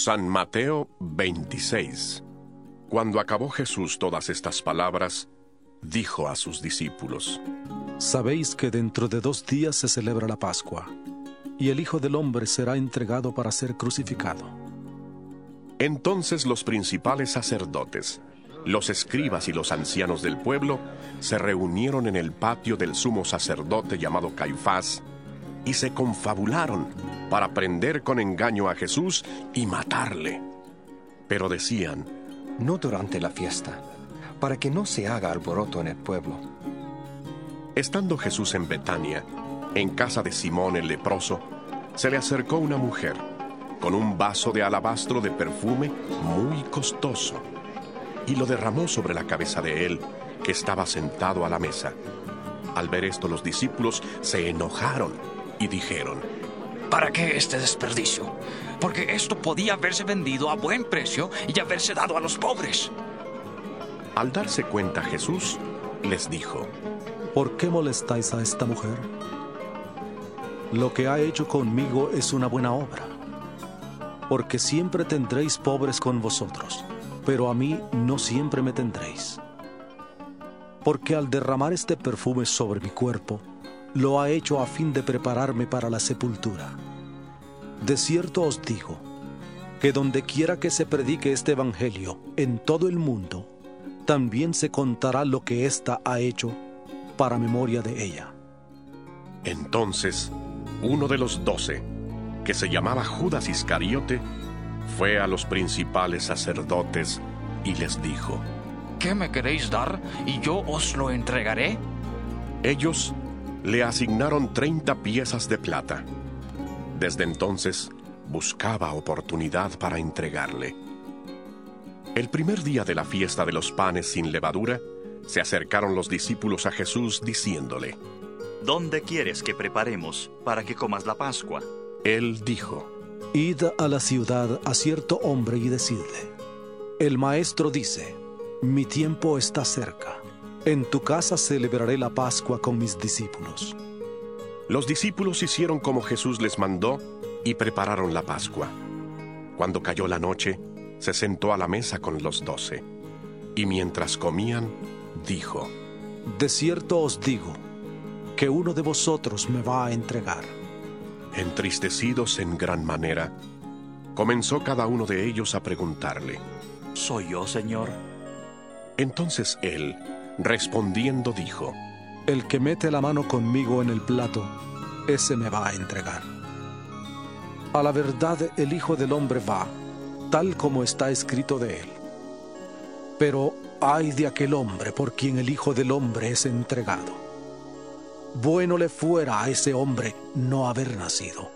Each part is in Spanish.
San Mateo 26 Cuando acabó Jesús todas estas palabras, dijo a sus discípulos, Sabéis que dentro de dos días se celebra la Pascua, y el Hijo del Hombre será entregado para ser crucificado. Entonces los principales sacerdotes, los escribas y los ancianos del pueblo se reunieron en el patio del sumo sacerdote llamado Caifás y se confabularon para prender con engaño a Jesús y matarle. Pero decían, no durante la fiesta, para que no se haga alboroto en el pueblo. Estando Jesús en Betania, en casa de Simón el leproso, se le acercó una mujer con un vaso de alabastro de perfume muy costoso y lo derramó sobre la cabeza de él, que estaba sentado a la mesa. Al ver esto los discípulos se enojaron y dijeron, ¿Para qué este desperdicio? Porque esto podía haberse vendido a buen precio y haberse dado a los pobres. Al darse cuenta Jesús, les dijo, ¿Por qué molestáis a esta mujer? Lo que ha hecho conmigo es una buena obra. Porque siempre tendréis pobres con vosotros, pero a mí no siempre me tendréis. Porque al derramar este perfume sobre mi cuerpo, lo ha hecho a fin de prepararme para la sepultura. De cierto os digo, que donde quiera que se predique este Evangelio en todo el mundo, también se contará lo que ésta ha hecho para memoria de ella. Entonces, uno de los doce, que se llamaba Judas Iscariote, fue a los principales sacerdotes y les dijo, ¿Qué me queréis dar y yo os lo entregaré? Ellos le asignaron 30 piezas de plata. Desde entonces buscaba oportunidad para entregarle. El primer día de la fiesta de los panes sin levadura, se acercaron los discípulos a Jesús diciéndole, ¿Dónde quieres que preparemos para que comas la Pascua? Él dijo, Id a la ciudad a cierto hombre y decidle, el maestro dice, mi tiempo está cerca en tu casa celebraré la Pascua con mis discípulos. Los discípulos hicieron como Jesús les mandó y prepararon la Pascua. Cuando cayó la noche, se sentó a la mesa con los doce. Y mientras comían, dijo, De cierto os digo, que uno de vosotros me va a entregar. Entristecidos en gran manera, comenzó cada uno de ellos a preguntarle, ¿Soy yo, Señor? Entonces él, Respondiendo dijo, El que mete la mano conmigo en el plato, ese me va a entregar. A la verdad el Hijo del Hombre va, tal como está escrito de él. Pero ay de aquel hombre por quien el Hijo del Hombre es entregado. Bueno le fuera a ese hombre no haber nacido.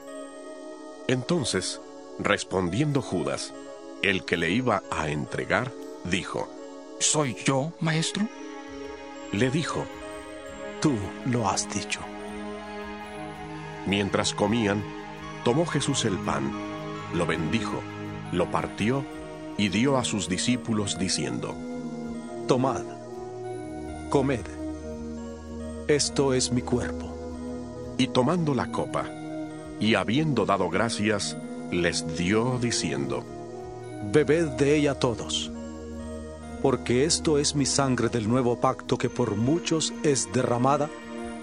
Entonces, respondiendo Judas, el que le iba a entregar, dijo, ¿Soy yo, maestro? Le dijo, Tú lo has dicho. Mientras comían, tomó Jesús el pan, lo bendijo, lo partió y dio a sus discípulos diciendo, Tomad, comed, esto es mi cuerpo. Y tomando la copa, y habiendo dado gracias, les dio diciendo, Bebed de ella todos porque esto es mi sangre del nuevo pacto que por muchos es derramada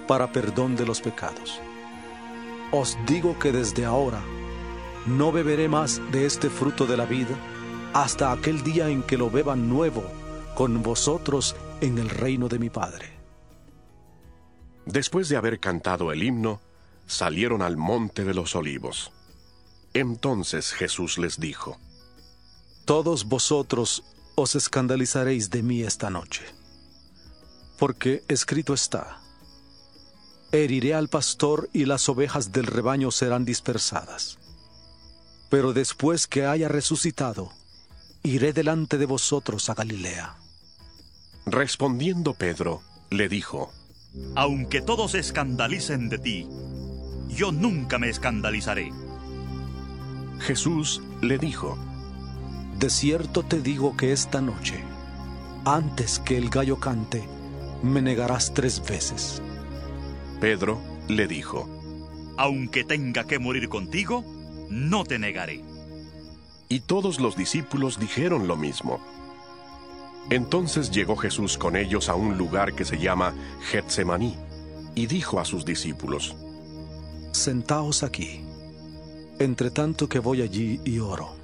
para perdón de los pecados. Os digo que desde ahora no beberé más de este fruto de la vida hasta aquel día en que lo beba nuevo con vosotros en el reino de mi Padre. Después de haber cantado el himno, salieron al monte de los olivos. Entonces Jesús les dijo, Todos vosotros os escandalizaréis de mí esta noche, porque escrito está, heriré al pastor y las ovejas del rebaño serán dispersadas. Pero después que haya resucitado, iré delante de vosotros a Galilea. Respondiendo Pedro, le dijo, Aunque todos se escandalicen de ti, yo nunca me escandalizaré. Jesús le dijo, De cierto te digo que esta noche, antes que el gallo cante, me negarás tres veces. Pedro le dijo, Aunque tenga que morir contigo, no te negaré. y todos los discípulos dijeron lo mismo. Entonces llegó Jesús con ellos a un lugar que se llama Getsemaní, y dijo a sus discípulos, Sentaos aquí, entre tanto que voy allí y oro.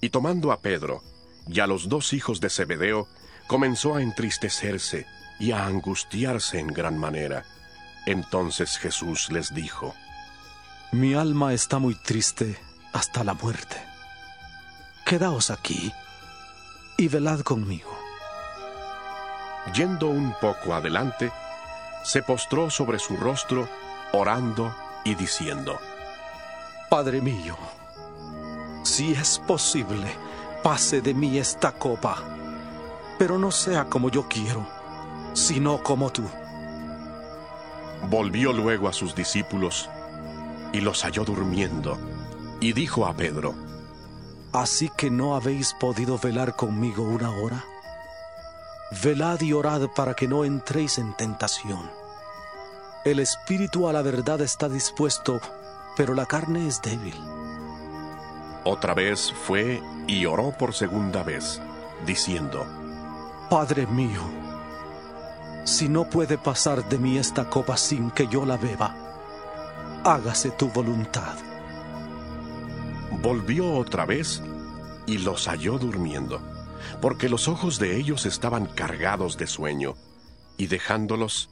Y tomando a Pedro y a los dos hijos de Zebedeo, comenzó a entristecerse y a angustiarse en gran manera. Entonces Jesús les dijo, Mi alma está muy triste hasta la muerte. Quedaos aquí y velad conmigo. Yendo un poco adelante, se postró sobre su rostro, orando y diciendo, Padre mío, si es posible, pase de mí esta copa, pero no sea como yo quiero, sino como tú. Volvió luego a sus discípulos y los halló durmiendo, y dijo a Pedro, Así que no habéis podido velar conmigo una hora. Velad y orad para que no entréis en tentación. El espíritu a la verdad está dispuesto, pero la carne es débil. Otra vez fue y oró por segunda vez, diciendo, Padre mío, si no puede pasar de mí esta copa sin que yo la beba, hágase tu voluntad. Volvió otra vez y los halló durmiendo, porque los ojos de ellos estaban cargados de sueño, y dejándolos,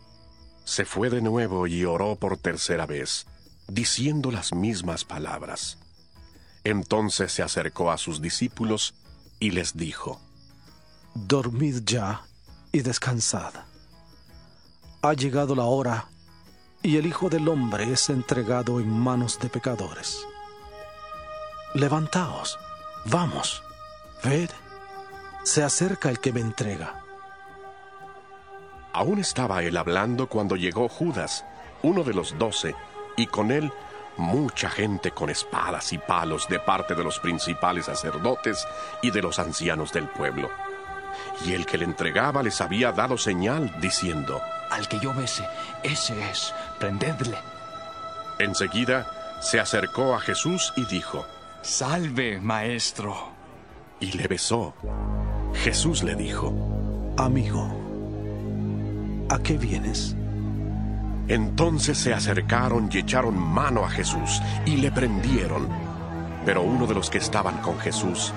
se fue de nuevo y oró por tercera vez, diciendo las mismas palabras. Entonces se acercó a sus discípulos y les dijo, Dormid ya y descansad. Ha llegado la hora y el Hijo del Hombre es entregado en manos de pecadores. Levantaos, vamos, ved, se acerca el que me entrega. Aún estaba él hablando cuando llegó Judas, uno de los doce, y con él mucha gente con espadas y palos de parte de los principales sacerdotes y de los ancianos del pueblo. Y el que le entregaba les había dado señal diciendo, Al que yo bese, ese es. Prendedle. enseguida se acercó a Jesús y dijo, Salve, maestro. y le besó. Jesús le dijo, Amigo, ¿a qué vienes? Entonces se acercaron y echaron mano a Jesús y le prendieron. Pero uno de los que estaban con Jesús,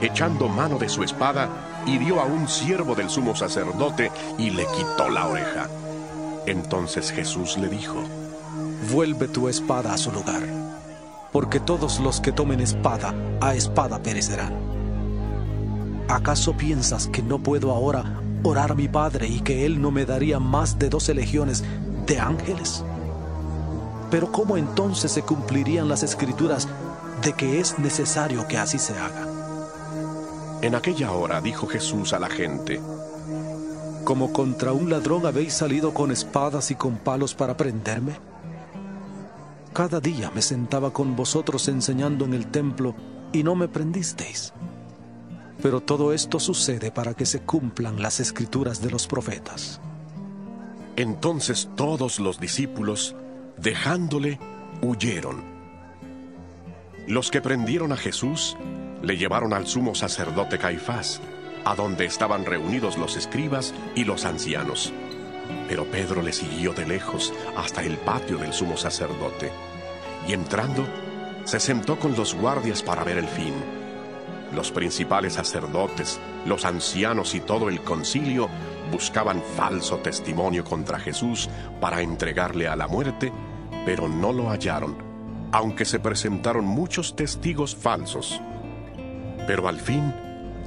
echando mano de su espada, hirió a un siervo del sumo sacerdote y le quitó la oreja. Entonces Jesús le dijo, Vuelve tu espada a su lugar, porque todos los que tomen espada, a espada perecerán. ¿Acaso piensas que no puedo ahora orar a mi Padre y que Él no me daría más de doce legiones de ángeles? Pero ¿cómo entonces se cumplirían las escrituras de que es necesario que así se haga? En aquella hora dijo Jesús a la gente, ¿Como contra un ladrón habéis salido con espadas y con palos para prenderme? Cada día me sentaba con vosotros enseñando en el templo y no me prendisteis. Pero todo esto sucede para que se cumplan las escrituras de los profetas. Entonces todos los discípulos, dejándole, huyeron. Los que prendieron a Jesús le llevaron al sumo sacerdote Caifás, a donde estaban reunidos los escribas y los ancianos. Pero Pedro le siguió de lejos hasta el patio del sumo sacerdote, y entrando, se sentó con los guardias para ver el fin. Los principales sacerdotes, los ancianos y todo el concilio buscaban falso testimonio contra Jesús para entregarle a la muerte, pero no lo hallaron, aunque se presentaron muchos testigos falsos. Pero al fin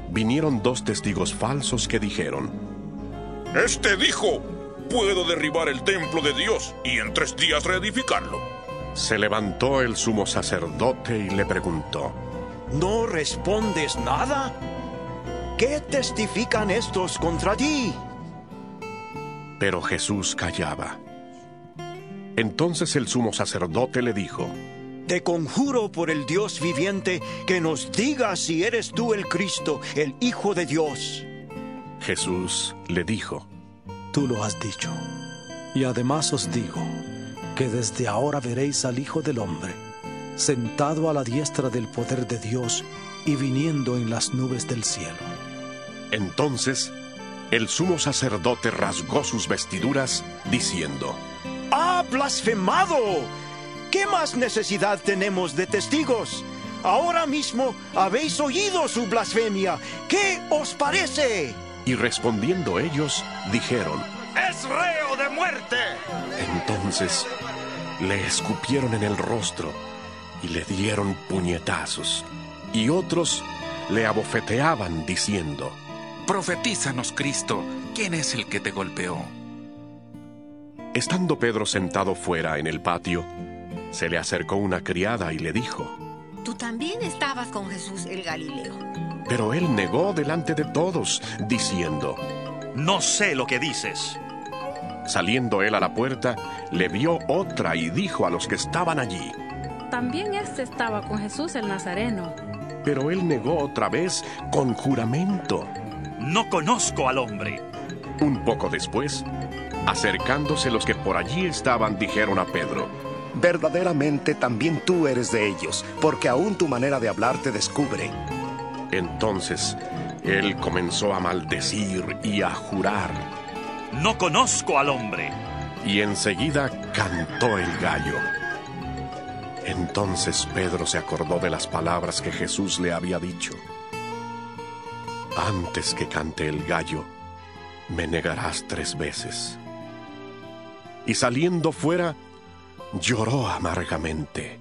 vinieron dos testigos falsos que dijeron, Este dijo, puedo derribar el templo de Dios y en tres días reedificarlo. Se levantó el sumo sacerdote y le preguntó, ¿No respondes nada? ¿Qué testifican estos contra ti? Pero Jesús callaba. Entonces el sumo sacerdote le dijo, Te conjuro por el Dios viviente que nos digas si eres tú el Cristo, el Hijo de Dios. Jesús le dijo, Tú lo has dicho. Y además os digo que desde ahora veréis al Hijo del Hombre, sentado a la diestra del poder de Dios y viniendo en las nubes del cielo. Entonces el sumo sacerdote rasgó sus vestiduras, diciendo, ¡Ha blasfemado! ¿Qué más necesidad tenemos de testigos? Ahora mismo habéis oído su blasfemia. ¿Qué os parece? Y respondiendo ellos, dijeron, ¡Es reo de muerte! Entonces le escupieron en el rostro y le dieron puñetazos. Y otros le abofeteaban diciendo, Profetízanos, Cristo, ¿quién es el que te golpeó? Estando Pedro sentado fuera en el patio, se le acercó una criada y le dijo, Tú también estabas con Jesús el Galileo. Pero él negó delante de todos, diciendo, No sé lo que dices. Saliendo él a la puerta, le vio otra y dijo a los que estaban allí, También este estaba con Jesús el Nazareno. Pero él negó otra vez con juramento. No conozco al hombre. Un poco después, acercándose los que por allí estaban, dijeron a Pedro, Verdaderamente también tú eres de ellos, porque aún tu manera de hablar te descubre. Entonces él comenzó a maldecir y a jurar. No conozco al hombre. Y enseguida cantó el gallo. Entonces Pedro se acordó de las palabras que Jesús le había dicho. Antes que cante el gallo, me negarás tres veces. Y saliendo fuera, lloró amargamente.